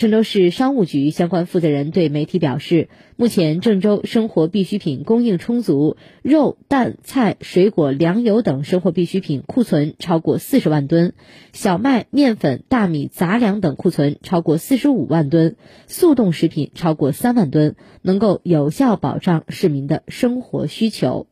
郑州市商务局相关负责人对媒体表示目前郑州生活必需品供应充足肉蛋菜水果粮油等生活必需品库存超过四十万吨小麦面粉大米杂粮等库存超过四十五万吨速冻食品超过三万吨能够有效保障市民的生活需求。